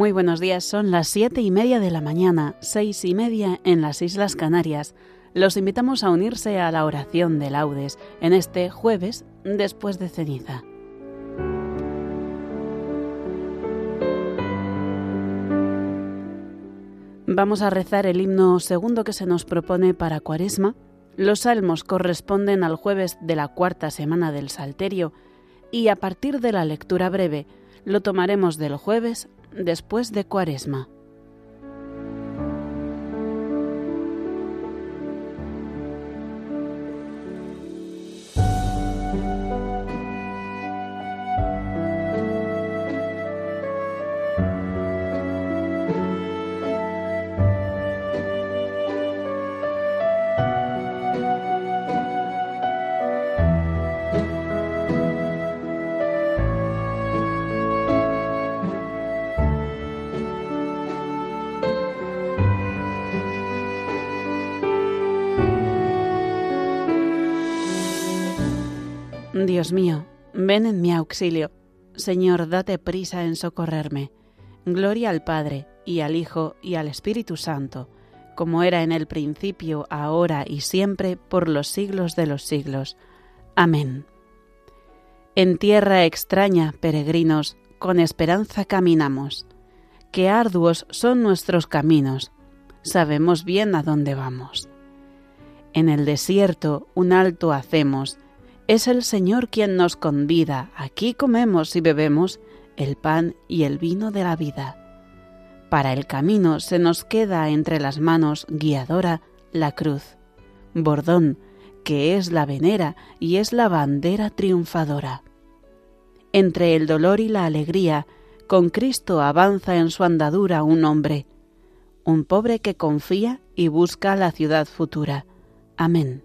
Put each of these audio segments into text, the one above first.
Muy buenos días, son las siete y media de la mañana, seis y media en las Islas Canarias. Los invitamos a unirse a la oración de laudes en este jueves después de ceniza. Vamos a rezar el himno segundo que se nos propone para Cuaresma. Los salmos corresponden al jueves de la cuarta semana del Salterio y a partir de la lectura breve lo tomaremos del jueves después de Cuaresma. Dios mío, ven en mi auxilio. Señor, date prisa en socorrerme. Gloria al Padre, y al Hijo, y al Espíritu Santo, como era en el principio, ahora y siempre, por los siglos de los siglos. Amén. En tierra extraña, peregrinos, con esperanza caminamos. Qué arduos son nuestros caminos. Sabemos bien a dónde vamos. En el desierto un alto hacemos, es el Señor quien nos convida. Aquí comemos y bebemos el pan y el vino de la vida. Para el camino se nos queda entre las manos guiadora la cruz, bordón, que es la venera y es la bandera triunfadora. Entre el dolor y la alegría, con Cristo avanza en su andadura un hombre, un pobre que confía y busca la ciudad futura. Amén.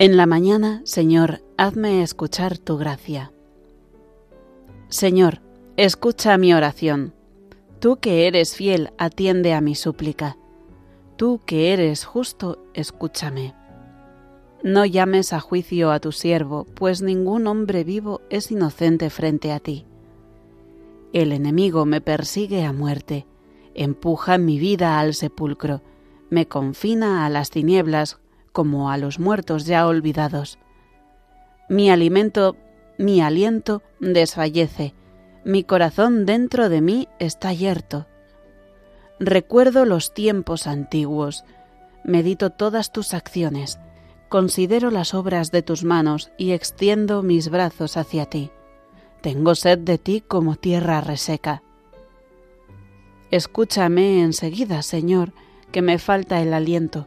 En la mañana, Señor, hazme escuchar tu gracia. Señor, escucha mi oración. Tú que eres fiel, atiende a mi súplica. Tú que eres justo, escúchame. No llames a juicio a tu siervo, pues ningún hombre vivo es inocente frente a ti. El enemigo me persigue a muerte, empuja mi vida al sepulcro, me confina a las tinieblas como a los muertos ya olvidados. Mi alimento, mi aliento desfallece, mi corazón dentro de mí está yerto. Recuerdo los tiempos antiguos, medito todas tus acciones, considero las obras de tus manos y extiendo mis brazos hacia ti. Tengo sed de ti como tierra reseca. Escúchame enseguida, Señor, que me falta el aliento.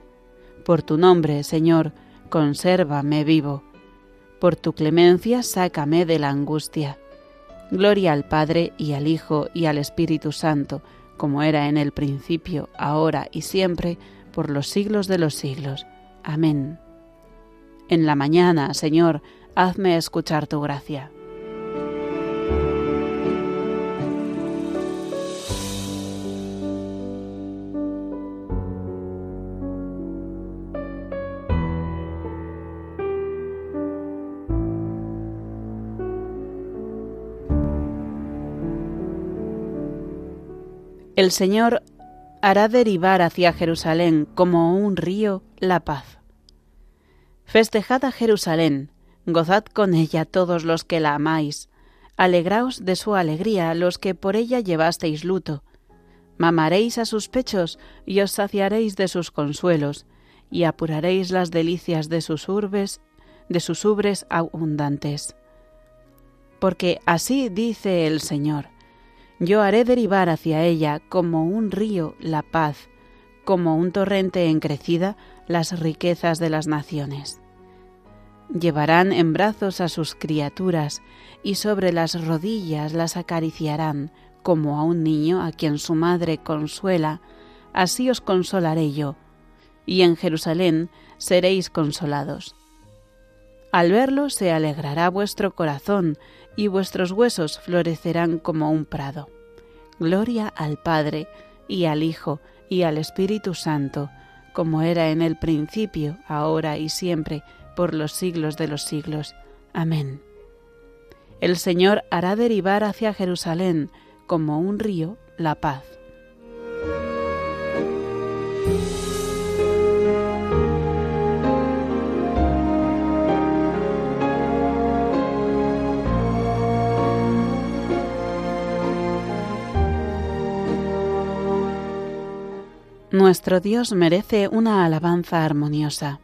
Por tu nombre, Señor, consérvame vivo. Por tu clemencia, sácame de la angustia. Gloria al Padre y al Hijo y al Espíritu Santo, como era en el principio, ahora y siempre, por los siglos de los siglos. Amén. En la mañana, Señor, hazme escuchar tu gracia. El Señor hará derivar hacia Jerusalén como un río la paz. Festejad a Jerusalén, gozad con ella todos los que la amáis, alegraos de su alegría los que por ella llevasteis luto, mamaréis a sus pechos y os saciaréis de sus consuelos, y apuraréis las delicias de sus urbes, de sus ubres abundantes. Porque así dice el Señor, yo haré derivar hacia ella como un río la paz, como un torrente en crecida las riquezas de las naciones. Llevarán en brazos a sus criaturas y sobre las rodillas las acariciarán como a un niño a quien su madre consuela, así os consolaré yo, y en Jerusalén seréis consolados. Al verlo se alegrará vuestro corazón, y vuestros huesos florecerán como un prado. Gloria al Padre, y al Hijo, y al Espíritu Santo, como era en el principio, ahora y siempre, por los siglos de los siglos. Amén. El Señor hará derivar hacia Jerusalén, como un río, la paz. Nuestro Dios merece una alabanza armoniosa.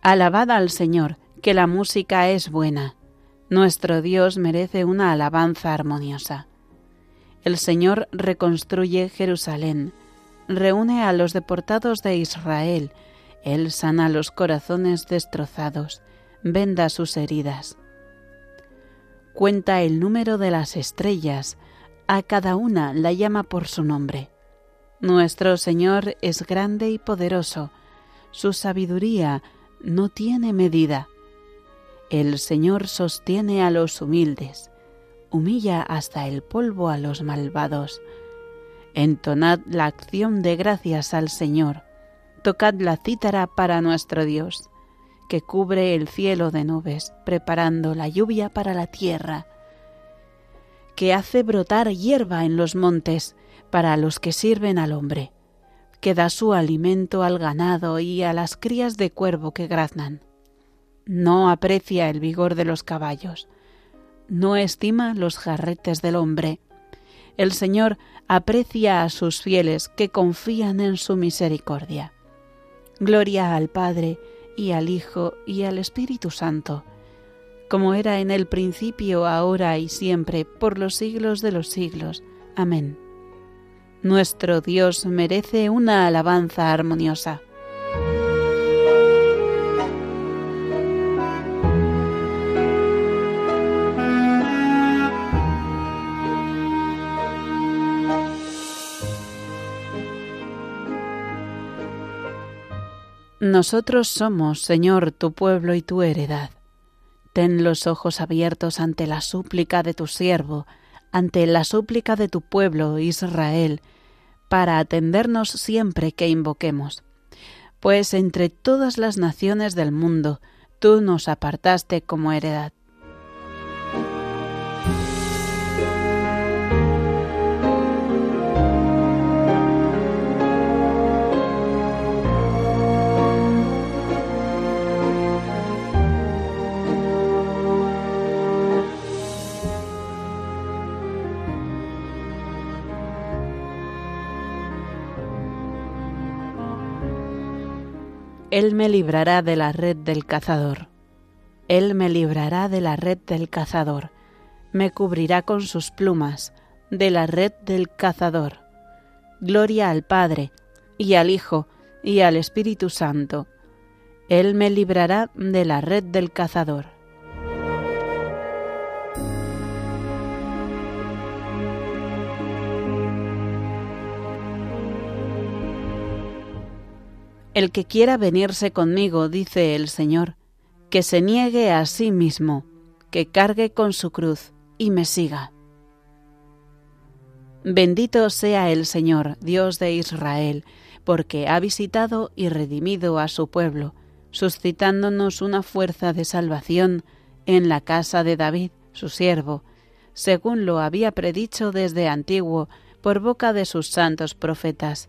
Alabad al Señor, que la música es buena. Nuestro Dios merece una alabanza armoniosa. El Señor reconstruye Jerusalén, reúne a los deportados de Israel, Él sana los corazones destrozados, venda sus heridas. Cuenta el número de las estrellas, a cada una la llama por su nombre. Nuestro Señor es grande y poderoso, su sabiduría no tiene medida. El Señor sostiene a los humildes, humilla hasta el polvo a los malvados. Entonad la acción de gracias al Señor, tocad la cítara para nuestro Dios, que cubre el cielo de nubes, preparando la lluvia para la tierra, que hace brotar hierba en los montes, para los que sirven al hombre, que da su alimento al ganado y a las crías de cuervo que graznan. No aprecia el vigor de los caballos, no estima los jarretes del hombre. El Señor aprecia a sus fieles que confían en su misericordia. Gloria al Padre y al Hijo y al Espíritu Santo, como era en el principio, ahora y siempre, por los siglos de los siglos. Amén. Nuestro Dios merece una alabanza armoniosa. Nosotros somos, Señor, tu pueblo y tu heredad. Ten los ojos abiertos ante la súplica de tu siervo, ante la súplica de tu pueblo Israel, para atendernos siempre que invoquemos. Pues entre todas las naciones del mundo tú nos apartaste como heredad. Él me librará de la red del cazador. Él me librará de la red del cazador. Me cubrirá con sus plumas de la red del cazador. Gloria al Padre, y al Hijo, y al Espíritu Santo. Él me librará de la red del cazador. El que quiera venirse conmigo, dice el Señor, que se niegue a sí mismo, que cargue con su cruz y me siga. Bendito sea el Señor, Dios de Israel, porque ha visitado y redimido a su pueblo, suscitándonos una fuerza de salvación en la casa de David, su siervo, según lo había predicho desde antiguo por boca de sus santos profetas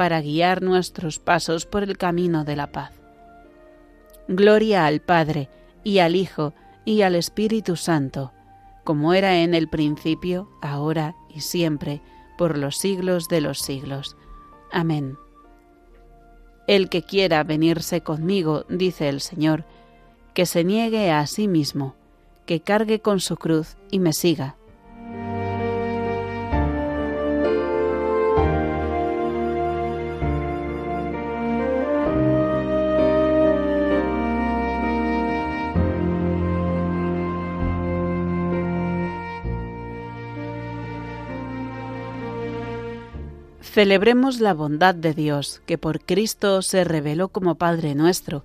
para guiar nuestros pasos por el camino de la paz. Gloria al Padre, y al Hijo, y al Espíritu Santo, como era en el principio, ahora y siempre, por los siglos de los siglos. Amén. El que quiera venirse conmigo, dice el Señor, que se niegue a sí mismo, que cargue con su cruz y me siga Celebremos la bondad de Dios, que por Cristo se reveló como Padre nuestro,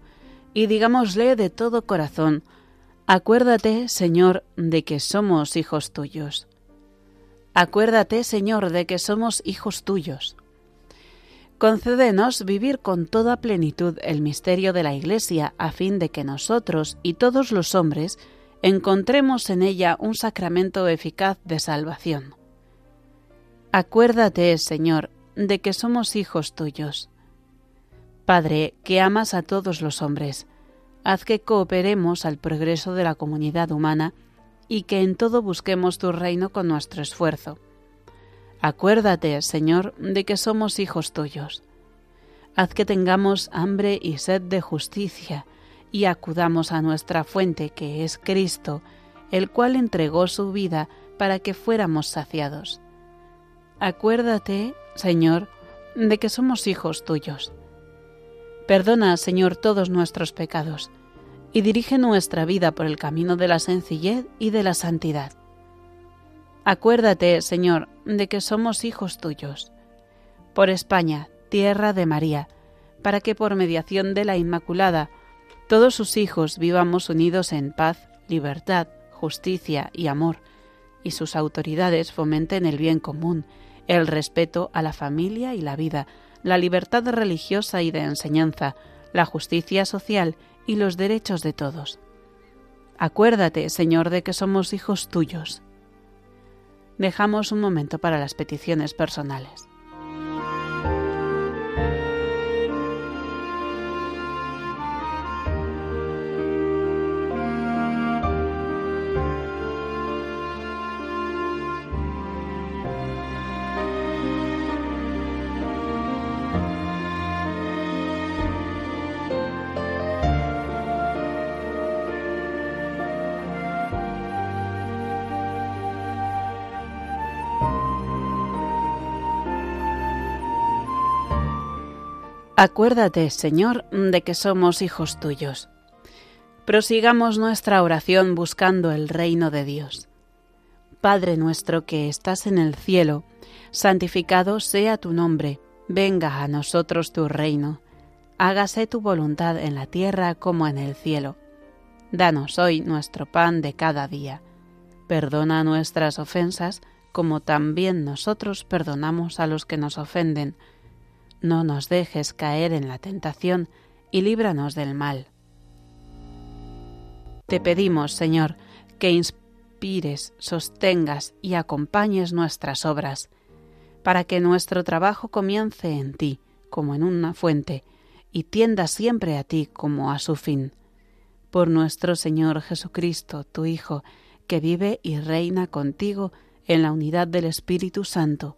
y digámosle de todo corazón, Acuérdate, Señor, de que somos hijos tuyos. Acuérdate, Señor, de que somos hijos tuyos. Concédenos vivir con toda plenitud el misterio de la Iglesia, a fin de que nosotros y todos los hombres encontremos en ella un sacramento eficaz de salvación. Acuérdate, Señor, de que somos hijos tuyos. Padre, que amas a todos los hombres, haz que cooperemos al progreso de la comunidad humana y que en todo busquemos tu reino con nuestro esfuerzo. Acuérdate, Señor, de que somos hijos tuyos. Haz que tengamos hambre y sed de justicia y acudamos a nuestra fuente que es Cristo, el cual entregó su vida para que fuéramos saciados. Acuérdate, Señor, de que somos hijos tuyos. Perdona, Señor, todos nuestros pecados, y dirige nuestra vida por el camino de la sencillez y de la santidad. Acuérdate, Señor, de que somos hijos tuyos. Por España, tierra de María, para que por mediación de la Inmaculada, todos sus hijos vivamos unidos en paz, libertad, justicia y amor, y sus autoridades fomenten el bien común, el respeto a la familia y la vida, la libertad religiosa y de enseñanza, la justicia social y los derechos de todos. Acuérdate, Señor, de que somos hijos tuyos. Dejamos un momento para las peticiones personales. Acuérdate, Señor, de que somos hijos tuyos. Prosigamos nuestra oración buscando el reino de Dios. Padre nuestro que estás en el cielo, santificado sea tu nombre, venga a nosotros tu reino, hágase tu voluntad en la tierra como en el cielo. Danos hoy nuestro pan de cada día. Perdona nuestras ofensas como también nosotros perdonamos a los que nos ofenden no nos dejes caer en la tentación y líbranos del mal. Te pedimos, Señor, que inspires, sostengas y acompañes nuestras obras, para que nuestro trabajo comience en ti, como en una fuente, y tienda siempre a ti como a su fin. Por nuestro Señor Jesucristo, tu Hijo, que vive y reina contigo en la unidad del Espíritu Santo,